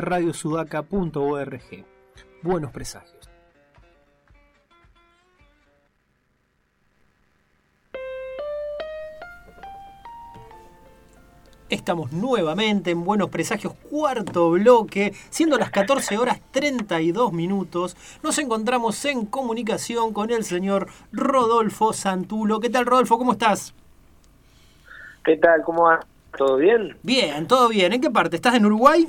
radiosudaca.org. Buenos presagios. Estamos nuevamente en Buenos Presagios, cuarto bloque, siendo las 14 horas 32 minutos. Nos encontramos en comunicación con el señor Rodolfo Santulo. ¿Qué tal, Rodolfo? ¿Cómo estás? ¿Qué tal? ¿Cómo va? ¿Todo bien? Bien, todo bien. ¿En qué parte? ¿Estás en Uruguay?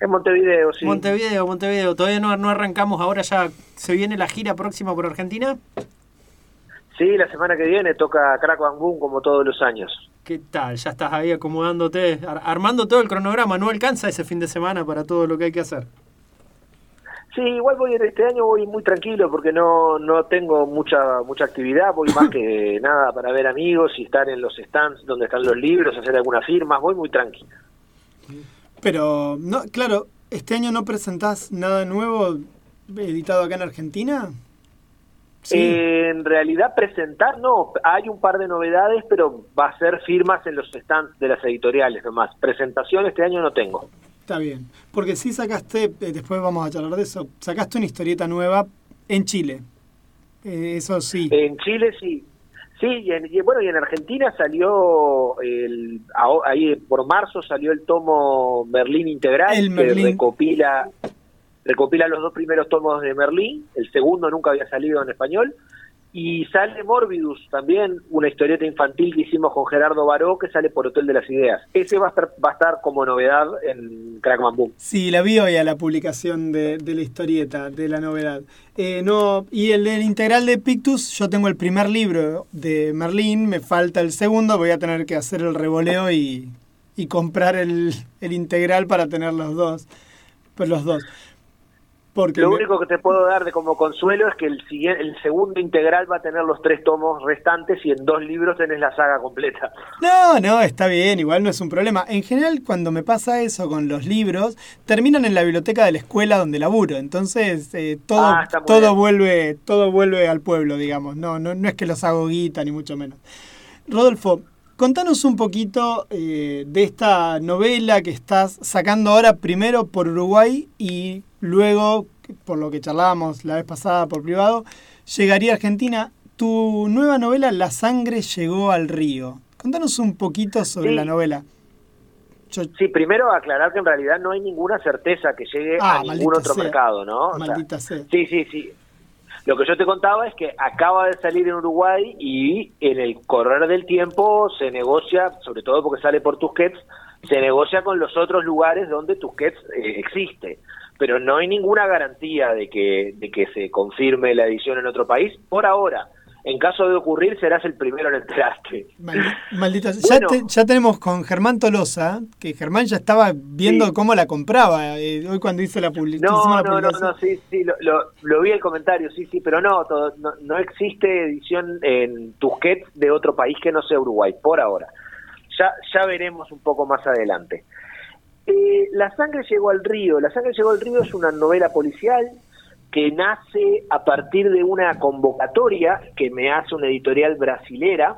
En Montevideo, sí. Montevideo, Montevideo. ¿Todavía no, no arrancamos? ¿Ahora ya se viene la gira próxima por Argentina? Sí, la semana que viene toca Crack Bang como todos los años. ¿Qué tal? Ya estás ahí acomodándote, armando todo el cronograma. ¿No alcanza ese fin de semana para todo lo que hay que hacer? Sí, igual voy este año voy muy tranquilo porque no no tengo mucha mucha actividad, voy más que nada para ver amigos y estar en los stands donde están los libros, hacer algunas firmas, voy muy tranquilo. Pero no, claro, este año no presentás nada nuevo editado acá en Argentina. en realidad presentar no, hay un par de novedades, pero va a ser firmas en los stands de las editoriales nomás. Presentación este año no tengo. Está bien, porque sí sacaste, eh, después vamos a charlar de eso, sacaste una historieta nueva en Chile. Eh, eso sí. En Chile sí. Sí, y, bueno, y en Argentina salió, el, ahí por marzo salió el tomo Merlín Integral, el que recopila, recopila los dos primeros tomos de Merlín, el segundo nunca había salido en español, y sale Morbidus, también una historieta infantil que hicimos con Gerardo Baró, que sale por Hotel de las Ideas. Ese va a estar, va a estar como novedad en Crackman Boom. Sí, la vi hoy a la publicación de, la historieta, de la novedad. Eh, no, y el, el, integral de Pictus, yo tengo el primer libro de Merlín, me falta el segundo, voy a tener que hacer el revoleo y, comprar el, integral para tener los dos. Los dos. Lo único que te puedo dar de como consuelo es que el, el segundo integral va a tener los tres tomos restantes y en dos libros tenés la saga completa. No, no, está bien, igual no es un problema. En general, cuando me pasa eso con los libros, terminan en la biblioteca de la escuela donde laburo. Entonces, eh, todo, ah, todo, vuelve, todo vuelve al pueblo, digamos. No, no, no es que los hago guita, ni mucho menos. Rodolfo, Contanos un poquito eh, de esta novela que estás sacando ahora primero por Uruguay y luego, por lo que charlábamos la vez pasada por privado, llegaría a Argentina. Tu nueva novela, La sangre llegó al río. Contanos un poquito sobre la novela. Sí, primero aclarar que en realidad no hay ninguna certeza que llegue a ah, ningún otro mercado, ¿no? Maldita sea. Sí, sí, sí. Lo que yo te contaba es que acaba de salir en Uruguay y en el correr del tiempo se negocia, sobre todo porque sale por Tusquets, se negocia con los otros lugares donde Tusquets eh, existe. Pero no hay ninguna garantía de que, de que se confirme la edición en otro país por ahora en caso de ocurrir serás el primero en enterarte. Maldita, ya, tenemos con Germán Tolosa, que Germán ya estaba viendo cómo la compraba eh, hoy cuando hizo la, publicación. No, no, no, no, sí, sí, lo, vi el comentario, sí, sí, pero no, no, no, existe edición en Tusquets de otro país que no sea Uruguay, por ahora. Ya, ya veremos un poco más adelante. Eh, la sangre llegó al río. La sangre llegó al río es una novela policial que nace a partir de una convocatoria que me hace una editorial brasilera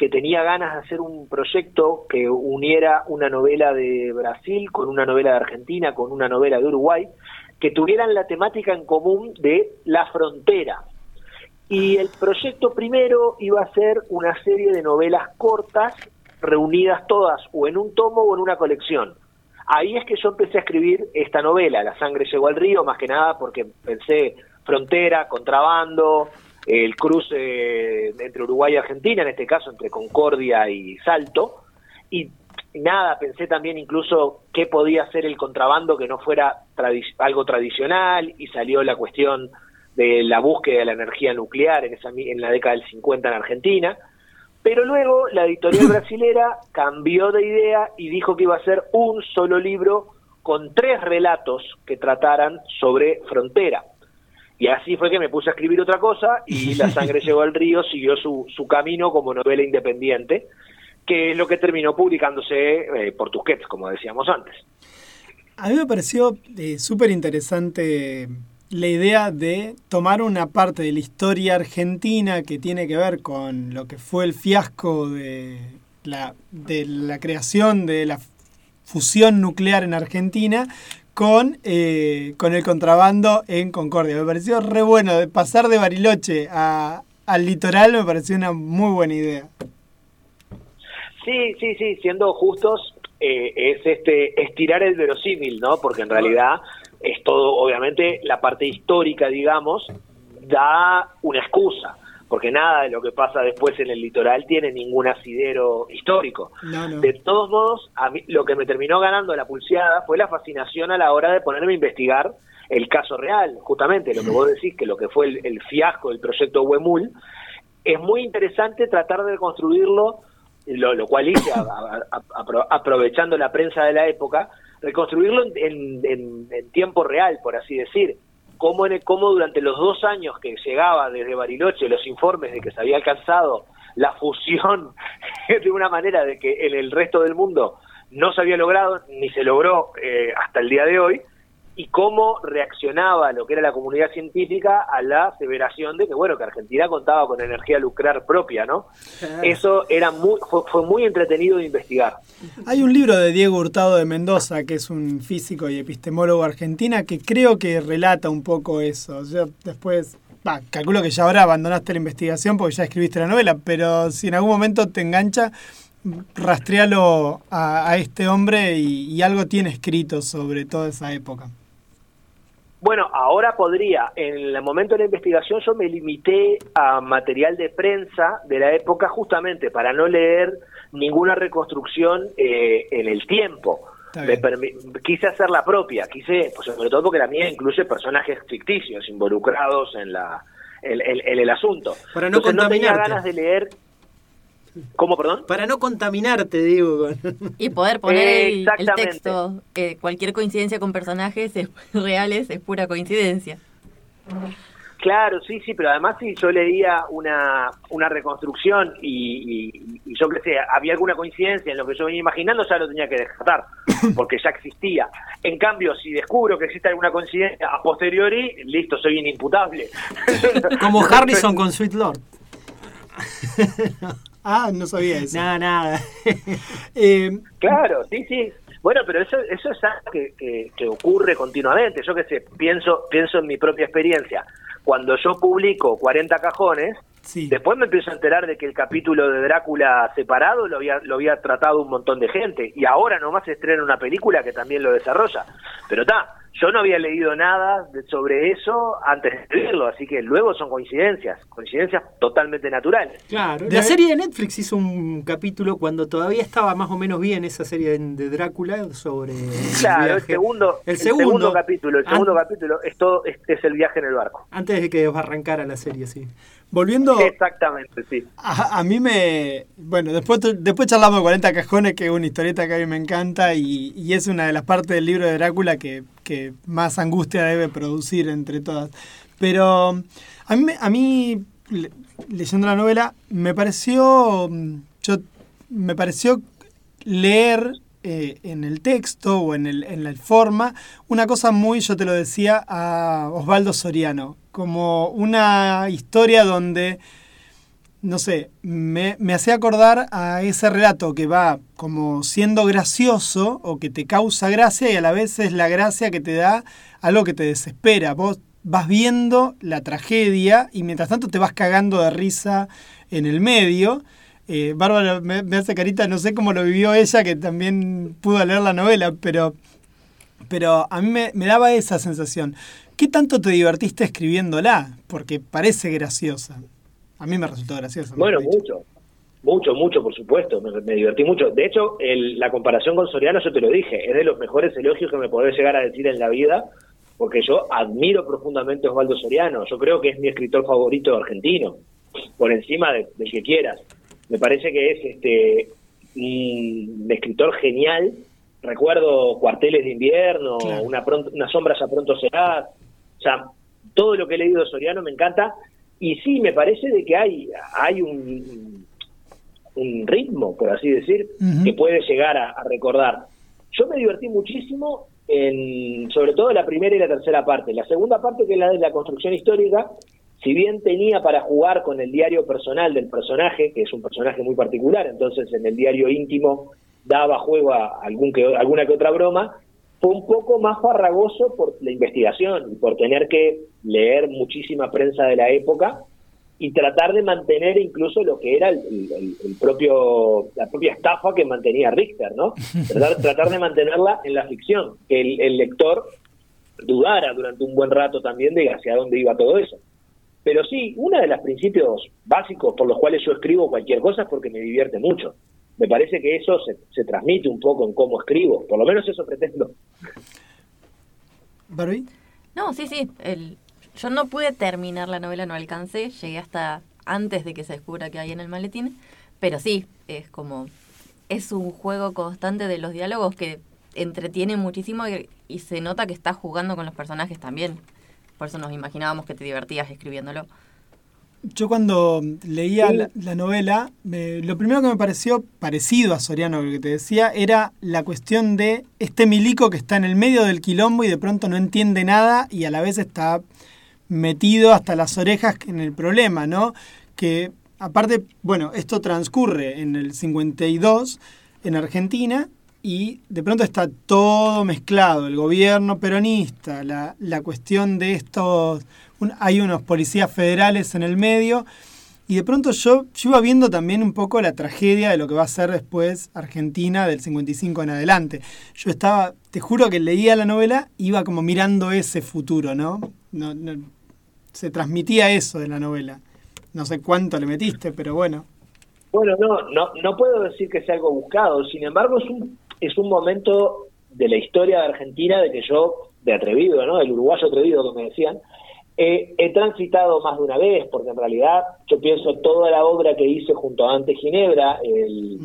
que tenía ganas de hacer un proyecto que uniera una novela de Brasil con una novela de Argentina, con una novela de Uruguay, que tuvieran la temática en común de la frontera. Y el proyecto primero iba a ser una serie de novelas cortas reunidas todas o en un tomo o en una colección. Ahí es que yo empecé a escribir esta novela, La sangre llegó al río, más que nada porque pensé frontera, contrabando, el cruce entre Uruguay y Argentina, en este caso entre Concordia y Salto, y nada, pensé también incluso qué podía ser el contrabando que no fuera algo tradicional, y salió la cuestión de la búsqueda de la energía nuclear en, esa, en la década del 50 en Argentina, pero luego la editorial brasilera cambió de idea y dijo que iba a ser un solo libro con tres relatos que trataran sobre frontera. Y así fue que me puse a escribir otra cosa y La sangre llegó al río, siguió su, su camino como novela independiente, que es lo que terminó publicándose eh, por Tusquets, como decíamos antes. A mí me pareció eh, súper interesante la idea de tomar una parte de la historia argentina que tiene que ver con lo que fue el fiasco de la, de la creación de la fusión nuclear en Argentina con, eh, con el contrabando en Concordia. Me pareció re bueno, de pasar de Bariloche al litoral me pareció una muy buena idea. Sí, sí, sí, siendo justos, eh, es este estirar el verosímil, ¿no? Porque en realidad es todo, obviamente, la parte histórica, digamos, da una excusa porque nada de lo que pasa después en el litoral tiene ningún asidero histórico. De todos modos, a mí lo que me terminó ganando la pulseada fue la fascinación a la hora de ponerme a investigar el caso real, justamente lo que vos decís, que lo que fue el, fiasco del proyecto Huemul, es muy interesante tratar de reconstruirlo, lo, cual hice aprovechando la prensa de la época, reconstruirlo en tiempo real, por así decir. Cómo, en cómo durante los dos años que llegaba desde Bariloche los informes de que se había alcanzado la fusión de una manera de que en el resto del mundo no se había logrado ni se logró eh, hasta el día de hoy, y cómo reaccionaba lo que era la comunidad científica a la aseveración de que bueno que Argentina contaba con energía nuclear propia, ¿no? Eso era muy fue, muy entretenido de investigar. Hay un libro de Diego Hurtado de Mendoza que es un físico y epistemólogo argentina que creo que relata un poco eso. Yo después calculo que ya ahora abandonaste la investigación porque ya escribiste la novela, pero si en algún momento te engancha, rastrealo a, este hombre y, algo tiene escrito sobre toda esa época. Bueno, ahora podría. En el momento de la investigación yo me limité a material de prensa de la época justamente para no leer ninguna reconstrucción eh, en el tiempo. quise hacer la propia, quise, pues sobre todo porque la mía incluye personajes ficticios involucrados en la en, el asunto. Para no no tenía ganas de leer ¿Cómo, perdón? Para no contaminarte, digo. Y poder poner el, texto. Eh, cualquier coincidencia con personajes reales es pura coincidencia. Claro, sí, sí, pero además si yo leía una, una reconstrucción y, yo qué sé, había alguna coincidencia en lo que yo venía imaginando, ya lo tenía que descartar, porque ya existía. En cambio, si descubro que existe alguna coincidencia a posteriori, listo, soy inimputable. Como Harrison con Sweet Lord. Ah, no sabía eso. Nada, nada. Eh, claro, sí, sí. Bueno, pero eso, eso es algo que, que, ocurre continuamente. Yo qué sé, pienso, pienso en mi propia experiencia. Cuando yo publico 40 cajones, después me empiezo a enterar de que el capítulo de Drácula separado lo había, lo había tratado un montón de gente. Y ahora nomás se estrena una película que también lo desarrolla. Pero está, yo no había leído nada sobre eso antes de escribirlo, así que luego son coincidencias, coincidencias totalmente naturales. Claro, la serie de Netflix hizo un capítulo cuando todavía estaba más o menos bien esa serie de Drácula sobre Claro, el, segundo, el, segundo, capítulo, el segundo capítulo es todo es, el viaje en el barco. Antes de que arrancara la serie, sí. Volviendo. Exactamente, sí. A, mí me. Bueno, después, después charlamos de 40 cajones, que es una historieta que a mí me encanta y, y es una de las partes del libro de Drácula que, que más angustia debe producir entre todas. Pero a mí, a mí leyendo la novela, me pareció. Yo, me pareció leer eh, en el texto o en, el, en la forma una cosa muy, yo te lo decía, a Osvaldo Soriano como una historia donde, no sé, me, me hacía acordar a ese relato que va como siendo gracioso o que te causa gracia y a la vez es la gracia que te da algo que te desespera. Vos vas viendo la tragedia y mientras tanto te vas cagando de risa en el medio. Eh, Bárbara me, me, hace carita, no sé cómo lo vivió ella, que también pudo leer la novela, pero, pero a mí me, me daba esa sensación. ¿Qué tanto te divertiste escribiéndola? Porque parece graciosa. A mí me resultó graciosa. Bueno, mucho. Mucho, mucho, por supuesto. Me, divertí mucho. De hecho, la comparación con Soriano, yo te lo dije, es de los mejores elogios que me podés llegar a decir en la vida, porque yo admiro profundamente a Osvaldo Soriano. Yo creo que es mi escritor favorito argentino, por encima de, del que quieras. Me parece que es este un escritor genial. Recuerdo Cuarteles de Invierno, una, pronto, una sombra ya pronto será, o sea, todo lo que he leído de Soriano me encanta y sí, me parece de que hay, hay un, un ritmo, por así decir, que puede llegar a, recordar. Yo me divertí muchísimo en, sobre todo en la primera y la tercera parte. La segunda parte, que es la de la construcción histórica, si bien tenía para jugar con el diario personal del personaje, que es un personaje muy particular, entonces en el diario íntimo daba juego a algún que, alguna que otra broma, fue un poco más farragoso por la investigación y por tener que leer muchísima prensa de la época y tratar de mantener incluso lo que era el, propio la propia estafa que mantenía Richter, ¿no? Tratar, tratar de mantenerla en la ficción, que el, lector dudara durante un buen rato también de hacia dónde iba todo eso. Pero sí, uno de los principios básicos por los cuales yo escribo cualquier cosa es porque me divierte mucho. Me parece que eso se, se transmite un poco en cómo escribo, por lo menos eso pretendo. ¿Barbie? No, sí, sí. El, yo no pude terminar la novela, no alcancé, llegué hasta antes de que se descubra que hay en el maletín, pero sí, es como, es un juego constante de los diálogos que entretiene muchísimo y, se nota que estás jugando con los personajes también. Por eso nos imaginábamos que te divertías escribiéndolo. Yo cuando leía la, novela, lo primero que me pareció parecido a Soriano, lo que te decía, era la cuestión de este milico que está en el medio del quilombo y de pronto no entiende nada y a la vez está metido hasta las orejas en el problema, ¿no? Que aparte, bueno, esto transcurre en el 52 en Argentina y de pronto está todo mezclado, el gobierno peronista, la, la cuestión de estos, hay unos policías federales en el medio y de pronto yo, iba viendo también un poco la tragedia de lo que va a ser después Argentina del 55 en adelante. Yo estaba, te juro que leía la novela, iba como mirando ese futuro, ¿no? no, no se transmitía eso de la novela. No sé cuánto le metiste, pero bueno. Bueno, no, no, no puedo decir que sea algo buscado. Sin embargo, es un, es un momento de la historia de Argentina de que yo, de atrevido, ¿no? El uruguayo atrevido que me decían, he transitado más de una vez, porque en realidad yo pienso toda la obra que hice junto a Ante Ginebra, el,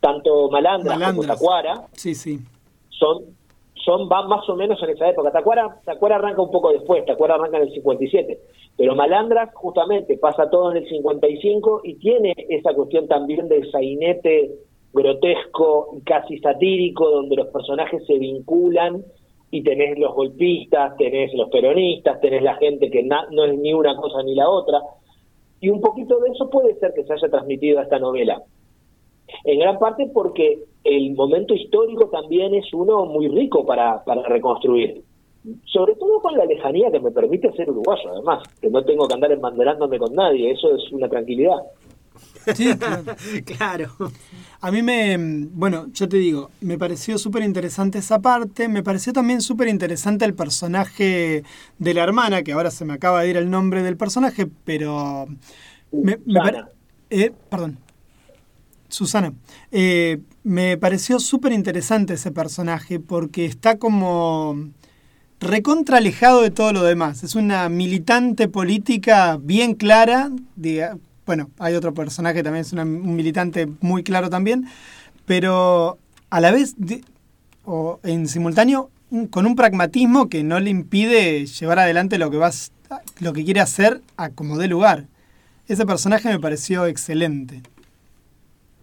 tanto Malandra como Tacuara, sí, sí. son son van más o menos en esa época. Tacuara, Tacuara arranca un poco después, Tacuara arranca en el 57, pero Malandras justamente pasa todo en el 55 y tiene esa cuestión también del sainete grotesco y casi satírico, donde los personajes se vinculan y tenés los golpistas, tenés los peronistas, tenés la gente que no es ni una cosa ni la otra. Y un poquito de eso puede ser que se haya transmitido a esta novela. En gran parte porque el momento histórico también es uno muy rico para, para reconstruir. Sobre todo con la lejanía que me permite ser uruguayo, además, que no tengo que andar embanderándome con nadie, eso es una tranquilidad. Sí, claro. A mí me, bueno, yo te digo, me pareció súper interesante esa parte, me pareció también súper interesante el personaje de la hermana, que ahora se me acaba de ir el nombre del personaje, pero... Me, eh, perdón. Susana, eh, me pareció súper interesante ese personaje porque está como recontra alejado de todo lo demás. Es una militante política bien clara. Bueno, hay otro personaje que también es un militante muy claro también, pero a la vez, o en simultáneo, con un pragmatismo que no le impide llevar adelante lo que, vas, lo que quiere hacer a como dé lugar. Ese personaje me pareció excelente.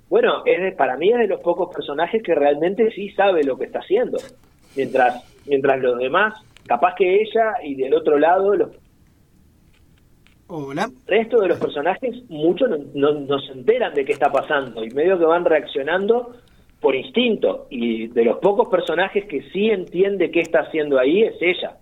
Bueno, es para mí es de los pocos personajes que realmente sí sabe lo que está haciendo. Mientras, mientras los demás, capaz que ella y del otro lado, los Hola. El resto de los personajes, muchos no, no, se enteran de qué está pasando y medio que van reaccionando por instinto. Y de los pocos personajes que sí entiende qué está haciendo ahí es ella.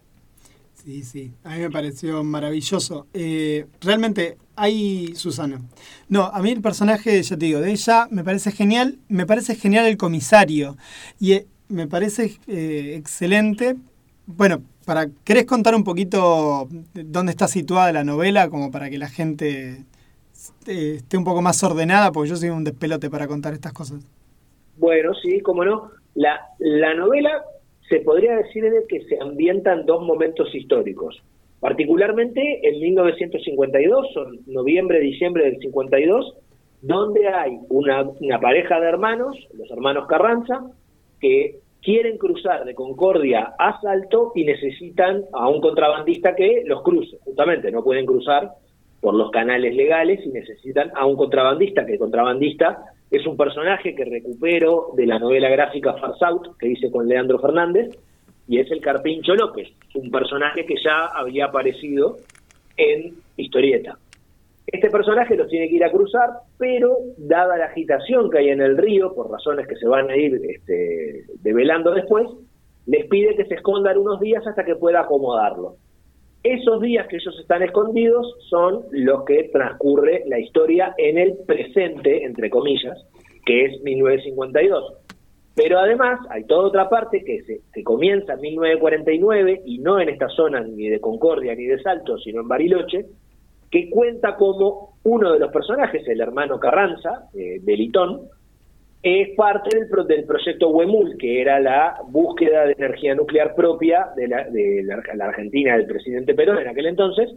Sí, sí, a mí me pareció maravilloso. Eh, realmente, hay Susana. No, a mí el personaje, ya te digo, de ella me parece genial, me parece genial el comisario y eh, me parece eh, excelente. Bueno, para ¿querés contar un poquito dónde está situada la novela como para que la gente esté un poco más ordenada? Porque yo soy un despelote para contar estas cosas. Bueno, sí, cómo no. La, la novela se podría decir que se ambientan dos momentos históricos. Particularmente en 1952, son noviembre, diciembre del 52, donde hay una, una pareja de hermanos, los hermanos Carranza, que quieren cruzar de Concordia a Salto y necesitan a un contrabandista que los cruce. Justamente no pueden cruzar por los canales legales y necesitan a un contrabandista, que el contrabandista es un personaje que recupero de la novela gráfica Far South, que hice con Leandro Fernández, y es el Carpincho López, un personaje que ya había aparecido en historieta. Este personaje los tiene que ir a cruzar, pero dada la agitación que hay en el río, por razones que se van a ir este, develando después, les pide que se escondan unos días hasta que pueda acomodarlo. Esos días que ellos están escondidos son los que transcurre la historia en el presente, entre comillas, que es 1952. Pero además hay toda otra parte que se, comienza en 1949 y no en esta zona ni de Concordia ni de Salto, sino en Bariloche, que cuenta como uno de los personajes, el hermano Carranza, eh, de Litón, es parte del, del proyecto Huemul, que era la búsqueda de energía nuclear propia de, la, de la, Argentina del presidente Perón en aquel entonces,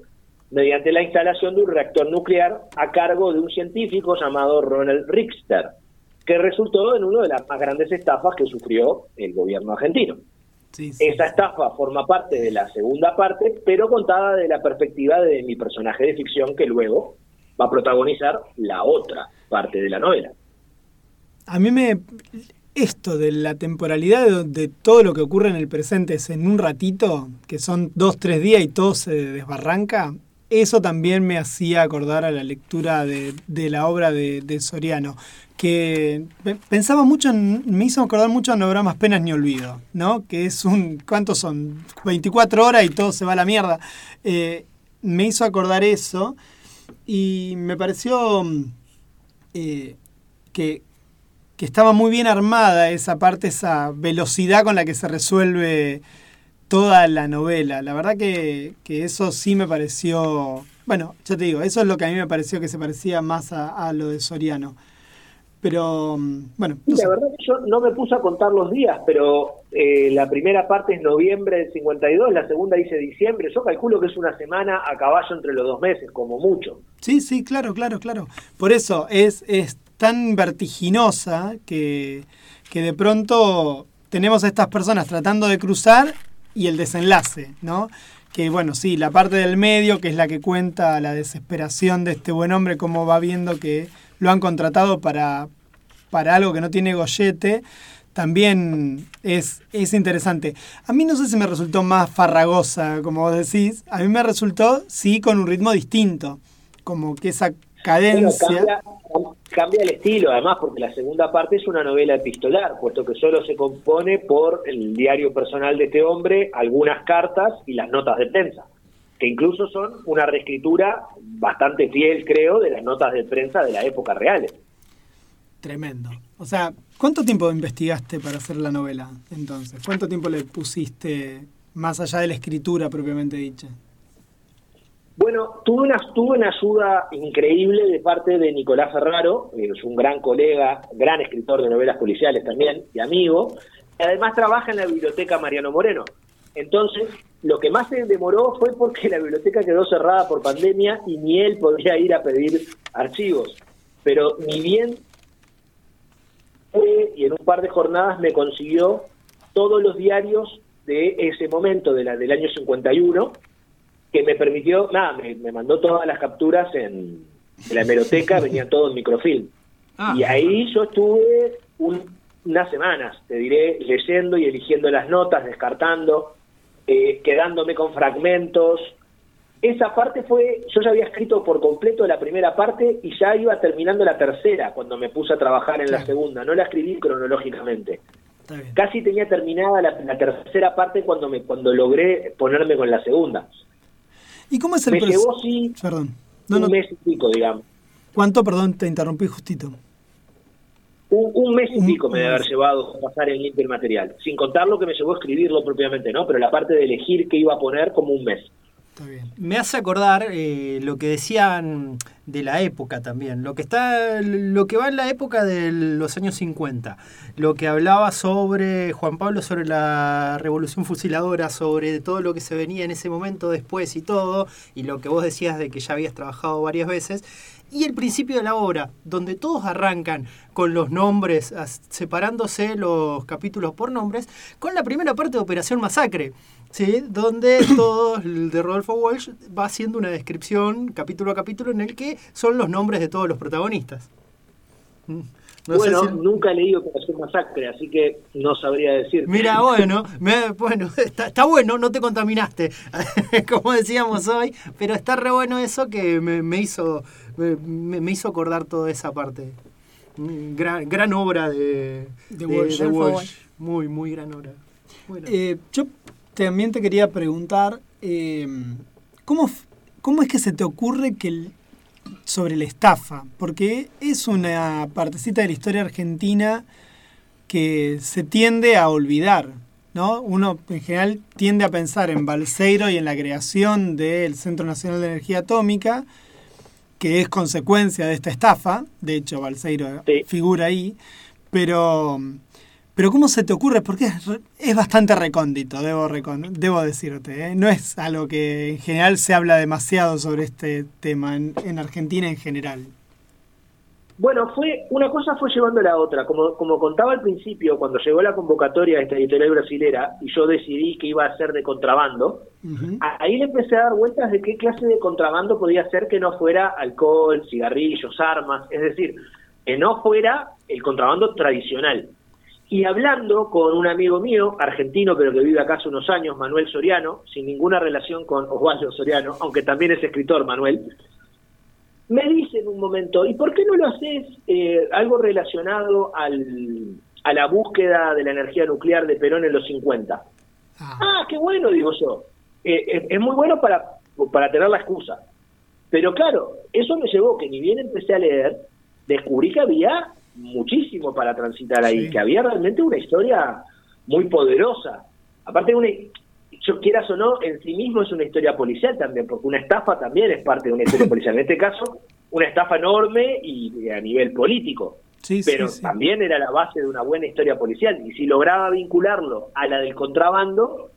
mediante la instalación de un reactor nuclear a cargo de un científico llamado Ronald Richter, que resultó en una de las más grandes estafas que sufrió el gobierno argentino. Esa estafa forma parte de la segunda parte, pero contada de la perspectiva de mi personaje de ficción que luego va a protagonizar la otra parte de la novela. A mí me... Esto de la temporalidad de, todo lo que ocurre en el presente es en un ratito, que son dos, tres días y todo se desbarranca, eso también me hacía acordar a la lectura de, la obra de, Soriano, que pensaba mucho, en, me hizo acordar mucho a No habrá más penas ni olvido, ¿no? Que es un, ¿cuántos son? 24 horas y todo se va a la mierda. Eh, me hizo acordar eso y me pareció eh, que, que estaba muy bien armada esa parte, esa velocidad con la que se resuelve toda la novela. La verdad que, eso sí me pareció, bueno, ya te digo, eso es lo que a mí me pareció que se parecía más a, lo de Soriano. Pero, mm, bueno. la verdad que yo no me puse a contar los días, pero eh, la primera parte es noviembre del 52, la segunda dice diciembre. Yo calculo que es una semana a caballo entre los dos meses, como mucho. Sí, sí, claro, claro, claro. Por eso es, es tan vertiginosa que, que de pronto tenemos a estas personas tratando de cruzar y el desenlace, ¿no? Que bueno, sí, la parte del medio, que es la que cuenta la desesperación de este buen hombre, cómo va viendo que lo han contratado para, para algo que no tiene gollete, también es, es interesante. A mí no sé si me resultó más farragosa, como vos decís, a mí me resultó, sí, con un ritmo distinto, como que esa cadencia cambia el estilo, además, porque la segunda parte es una novela epistolar, puesto que solo se compone por el diario personal de este hombre, algunas cartas y las notas de prensa, que incluso son una reescritura bastante fiel, creo, de las notas de prensa de la época real. Tremendo. O sea, ¿cuánto tiempo investigaste para hacer la novela entonces? ¿Cuánto tiempo le pusiste más allá de la escritura propiamente dicha? Bueno, tuve una, tuve una ayuda increíble de parte de Nicolás Ferraro, que es un gran colega, gran escritor de novelas policiales también y amigo, y además trabaja en la biblioteca Mariano Moreno. Entonces, lo que más se demoró fue porque la biblioteca quedó cerrada por pandemia y ni él podía ir a pedir archivos. Pero ni bien fue y en un par de jornadas me consiguió todos los diarios de ese momento, de la, del año 51, que me permitió, nada, me, mandó todas las capturas en, la hemeroteca, venía todo en microfilm. Ah. y ahí yo estuve unas semanas, te diré, leyendo y eligiendo las notas, descartando, eh, quedándome con fragmentos. Esa parte fue, yo ya había escrito por completo la primera parte y ya iba terminando la tercera cuando me puse a trabajar en la segunda, no la escribí cronológicamente. Casi tenía terminada la, la, tercera parte cuando me cuando logré ponerme con la segunda. ¿Y cómo es el Me llevó, sí, perdón. un mes y pico, digamos. ¿Cuánto, perdón, te interrumpí justito? Un, mes y pico me debe haber llevado pasar en limpio el material, sin contar lo que me llevó a escribirlo propiamente, ¿no? Pero la parte de elegir qué iba a poner como un mes. Me hace acordar eh, lo que decían de la época también, lo que está, lo que va en la época de los años 50, lo que hablaba sobre Juan Pablo, sobre la revolución fusiladora, sobre todo lo que se venía en ese momento después y todo, y lo que vos decías de que ya habías trabajado varias veces y el principio de la obra, donde todos arrancan con los nombres, separándose los capítulos por nombres, con la primera parte de Operación Masacre, ¿sí? donde todo el de Rodolfo Walsh va haciendo una descripción capítulo a capítulo en el que son los nombres de todos los protagonistas. Mm. bueno, nunca he leído Operación Masacre, así que no sabría decir. Mira, bueno, bueno, está, bueno, no te contaminaste, como decíamos hoy, pero está re bueno eso que me, hizo me, hizo acordar toda esa parte. Gran, gran obra de, de, Walsh. Muy, muy gran obra. Eh, yo también te quería preguntar, eh, ¿cómo, ¿cómo es que se te ocurre que el, sobre la estafa, porque es una partecita de la historia argentina que se tiende a olvidar. ¿no? Uno en general tiende a pensar en Balseiro y en la creación del Centro Nacional de Energía Atómica, que es consecuencia de esta estafa, de hecho Balseiro figura ahí, pero pero ¿cómo se te ocurre? Porque es, bastante recóndito, debo, debo decirte. ¿eh? No es algo que en general se habla demasiado sobre este tema en, Argentina en general. Bueno, fue una cosa fue llevando a la otra. Como, como contaba al principio, cuando llegó la convocatoria de esta editorial brasilera y yo decidí que iba a ser de contrabando, ahí le empecé a dar vueltas de qué clase de contrabando podía ser que no fuera alcohol, cigarrillos, armas, es decir, que no fuera el contrabando tradicional. Y hablando con un amigo mío, argentino, pero que vive acá hace unos años, Manuel Soriano, sin ninguna relación con Osvaldo Soriano, aunque también es escritor, Manuel, me dice en un momento, ¿y por qué no lo haces eh, algo relacionado al, a la búsqueda de la energía nuclear de Perón en los 50? Ah, ah qué bueno, digo yo. Eh, es, muy bueno para, para tener la excusa. Pero claro, eso me llevó que ni bien empecé a leer, descubrí que había muchísimo para transitar ahí, que había realmente una historia muy poderosa. Aparte, una, yo quieras o no, en sí mismo es una historia policial también, porque una estafa también es parte de una historia policial. En este caso, una estafa enorme y a nivel político. pero también era la base de una buena historia policial. Y si lograba vincularlo a la del contrabando,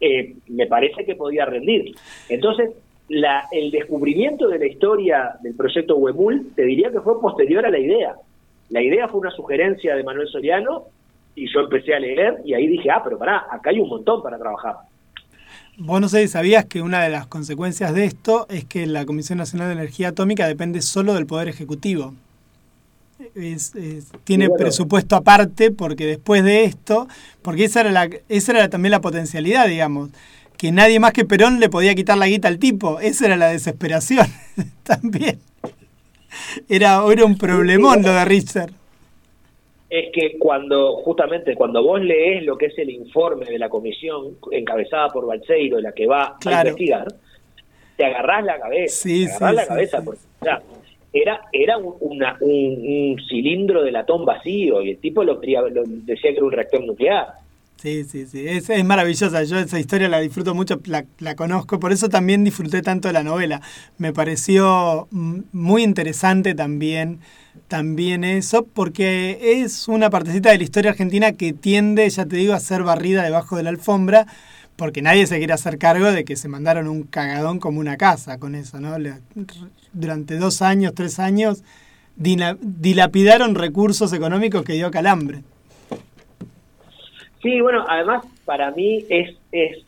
eh, me parece que podía rendir. Entonces, la, el descubrimiento de la historia del proyecto Huemul, te diría que fue posterior a la idea. La idea fue una sugerencia de Manuel Soriano y yo empecé a leer y ahí dije, ah, pero pará, acá hay un montón para trabajar. Vos no sé si sabías que una de las consecuencias de esto es que la Comisión Nacional de Energía Atómica depende solo del Poder Ejecutivo. tiene presupuesto aparte porque después de esto, porque esa era, la, esa era también la potencialidad, digamos, que nadie más que Perón le podía quitar la guita al tipo, esa era la desesperación también. Era, era un problemón lo de Richter. Es que cuando, justamente, cuando vos lees lo que es el informe de la comisión encabezada por Balseiro, la que va a investigar, te agarrás la cabeza. Sí, te agarrás la cabeza porque, era, era un, un, cilindro de latón vacío y el tipo lo, lo decía que era un reactor nuclear. Sí, sí, sí, es, es, maravillosa. Yo esa historia la disfruto mucho, la, conozco, por eso también disfruté tanto de la novela. Me pareció muy interesante también, también eso, porque es una partecita de la historia argentina que tiende, ya te digo, a ser barrida debajo de la alfombra, porque nadie se quiere hacer cargo de que se mandaron un cagadón como una casa con eso, ¿no? Durante dos años, tres años, dilapidaron recursos económicos que dio calambre. Sí, bueno, además para mí es, es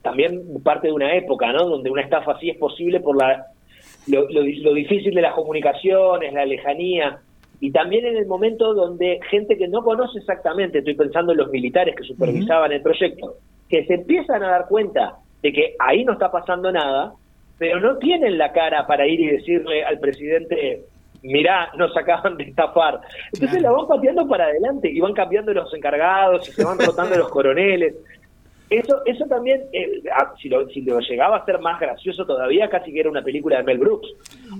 también parte de una época, ¿no? Donde una estafa así es posible por la lo, lo, difícil de las comunicaciones, la lejanía, y también en el momento donde gente que no conoce exactamente, estoy pensando en los militares que supervisaban el proyecto, que se empiezan a dar cuenta de que ahí no está pasando nada, pero no tienen la cara para ir y decirle al presidente, mirá, nos acaban de estafar. Entonces la van pateando para adelante y van cambiando los encargados y se van rotando los coroneles. Eso, eso también, eh, ah, si, lo, si lo llegaba a ser más gracioso todavía, casi que era una película de Mel Brooks.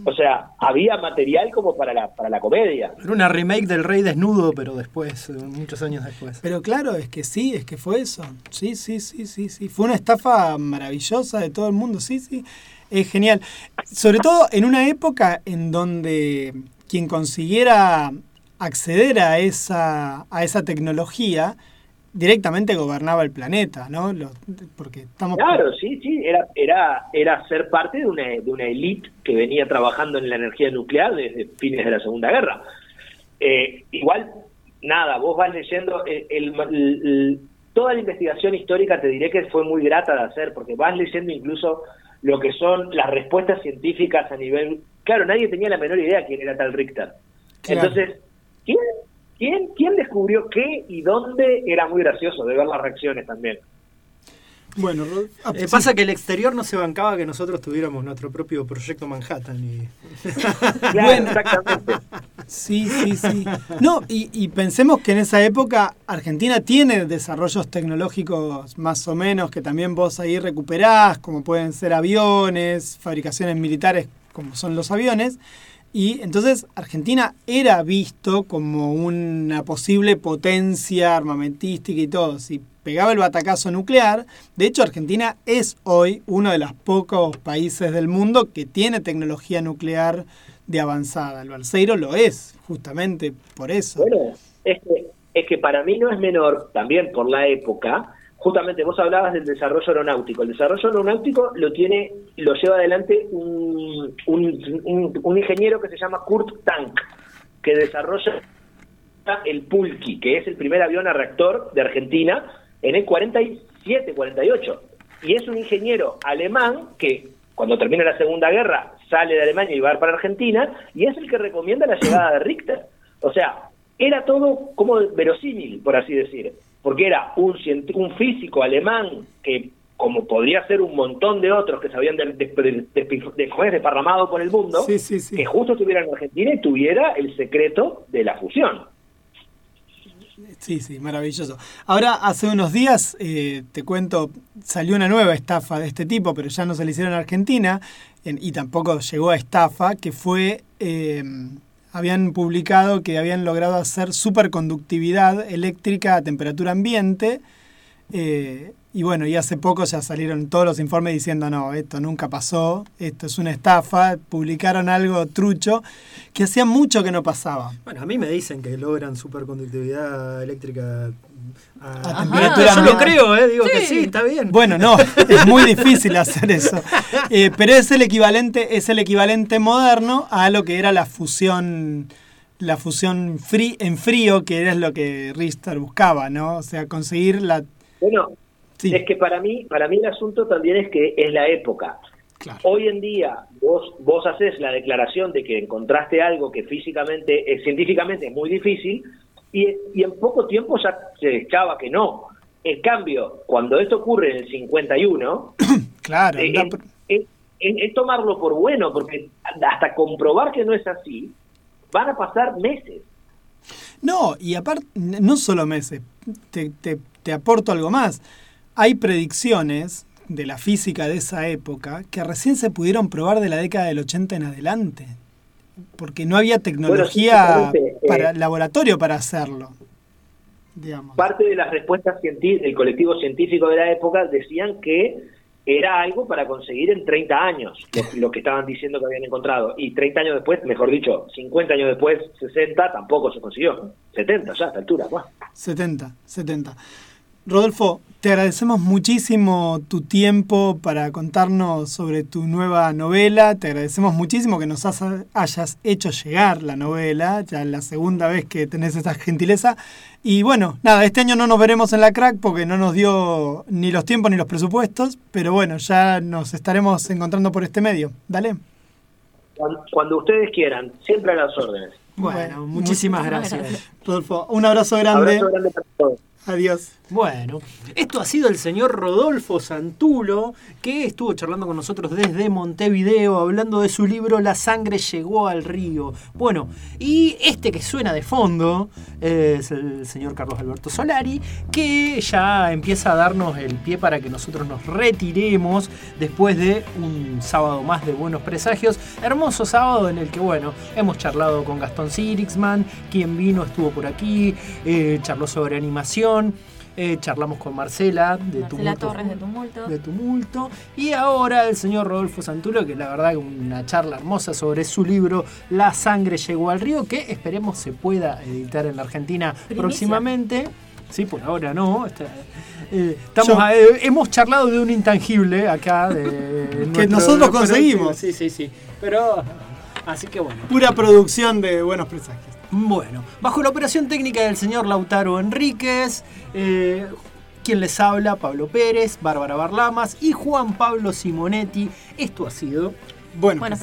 O sea, había material como para la, para la comedia. Era una remake del Rey Desnudo, pero después, muchos años después. Pero claro, es que sí, es que fue eso. Sí, sí, sí, sí, sí. Fue una estafa maravillosa de todo el mundo, sí, sí es genial. Sobre todo en una época en donde quien consiguiera acceder a esa, a esa tecnología directamente gobernaba el planeta, ¿no? porque estamos claro, sí, sí, era, era, era ser parte de una, de una élite que venía trabajando en la energía nuclear desde fines de la Segunda Guerra. Eh, igual, nada, vos vas leyendo el, toda la investigación histórica, te diré que fue muy grata de hacer, porque vas leyendo incluso lo que son las respuestas científicas a nivel... Claro, nadie tenía la menor idea quién era tal Richter. Entonces, ¿quién? ¿Quién, ¿Quién descubrió qué y dónde? Era muy gracioso de ver las reacciones también. Bueno, ah, eh, pasa que el exterior no se bancaba que nosotros tuviéramos nuestro propio proyecto Manhattan. Y... bueno, exactamente. Sí, sí, sí. No, y, y, pensemos que en esa época Argentina tiene desarrollos tecnológicos más o menos que también vos ahí recuperás, como pueden ser aviones, fabricaciones militares como son los aviones. Y entonces Argentina era visto como una posible potencia armamentística y todo. Si pegaba el batacazo nuclear, de hecho Argentina es hoy uno de los pocos países del mundo que tiene tecnología nuclear de avanzada. El Balseiro lo es, justamente por eso. Bueno, es que, es que para mí no es menor, también por la época, justamente vos hablabas del desarrollo aeronáutico. El desarrollo aeronáutico lo tiene, lo lleva adelante un, un, ingeniero que se llama Kurt Tank, que desarrolla el Pulki, que es el primer avión a reactor de Argentina en el 47, 48. Y es un ingeniero alemán que cuando termina la Segunda Guerra sale de Alemania y va para Argentina y es el que recomienda la llegada de Richter. O sea, era todo como verosímil, por así decir porque era un, un físico alemán que, como podría ser un montón de otros que se habían desparramado por el mundo, que justo estuviera en Argentina y tuviera el secreto de la fusión. Sí, sí, maravilloso. Ahora, hace unos días, eh, te cuento, salió una nueva estafa de este tipo, pero ya no se la hicieron en Argentina y tampoco llegó a estafa, que fue eh, habían publicado que habían logrado hacer superconductividad eléctrica a temperatura ambiente. Eh, y bueno, y hace poco ya salieron todos los informes diciendo, no, esto nunca pasó, esto es una estafa, publicaron algo trucho, que hacía mucho que no pasaba. Bueno, a mí me dicen que logran superconductividad eléctrica a, temperatura Yo lo creo, ¿eh? digo que sí, está bien. Bueno, no, es muy difícil hacer eso. Eh, pero es el equivalente, es el equivalente moderno a lo que era la fusión la fusión en frío, que era lo que Richter buscaba, ¿no? O sea, conseguir la... Bueno, es que para mí, para mí el asunto también es que es la época. Hoy en día vos, vos haces la declaración de que encontraste algo que físicamente, eh, científicamente es muy difícil, y, en poco tiempo ya se echaba que no. En cambio, cuando esto ocurre en el 51, claro, eh, es, tomarlo por bueno, porque hasta comprobar que no es así, van a pasar meses. No, y aparte, no solo meses, te, te, te aporto algo más. Hay predicciones de la física de esa época que recién se pudieron probar de la década del 80 en adelante porque no había tecnología para eh, laboratorio para hacerlo. Digamos. Parte de las respuestas del colectivo científico de la época decían que era algo para conseguir en 30 años, lo, que estaban diciendo que habían encontrado. Y 30 años después, mejor dicho, 50 años después, 60, tampoco se consiguió. 70 ya a esta altura. 70, 70. Rodolfo, te agradecemos muchísimo tu tiempo para contarnos sobre tu nueva novela. Te agradecemos muchísimo que nos hayas hecho llegar la novela, ya es la segunda vez que tenés esa gentileza. Y bueno, nada, este año no nos veremos en la crack porque no nos dio ni los tiempos ni los presupuestos, pero bueno, ya nos estaremos encontrando por este medio. Dale. Cuando, ustedes quieran, siempre a las órdenes. Bueno, muchísimas gracias. Rodolfo, un abrazo grande. Abrazo grande para todos. Adiós. Bueno, esto ha sido el señor Rodolfo Santulo, que estuvo charlando con nosotros desde Montevideo, hablando de su libro La sangre llegó al río. Bueno, y este que suena de fondo es el señor Carlos Alberto Solari, que ya empieza a darnos el pie para que nosotros nos retiremos después de un sábado más de buenos presagios. Hermoso sábado en el que, bueno, hemos charlado con Gastón Sirixman, quien vino, estuvo por aquí, eh, charló sobre animación eh, charlamos con Marcela de Tumulto, Torres de Tumulto. de Tumulto. Y ahora el señor Rodolfo Santulo, que la verdad una charla hermosa sobre su libro La sangre llegó al río, que esperemos se pueda editar en la Argentina próximamente. Sí, por ahora no. Eh, estamos eh, hemos charlado de un intangible acá. De que nosotros conseguimos. Sí, sí, sí. Pero, así que bueno. Pura producción de buenos presagios. Bueno, bajo la operación técnica del señor Lautaro Enríquez, eh, quien les habla, Pablo Pérez, Bárbara Barlamas y Juan Pablo Simonetti, esto ha sido Buenos, Buenos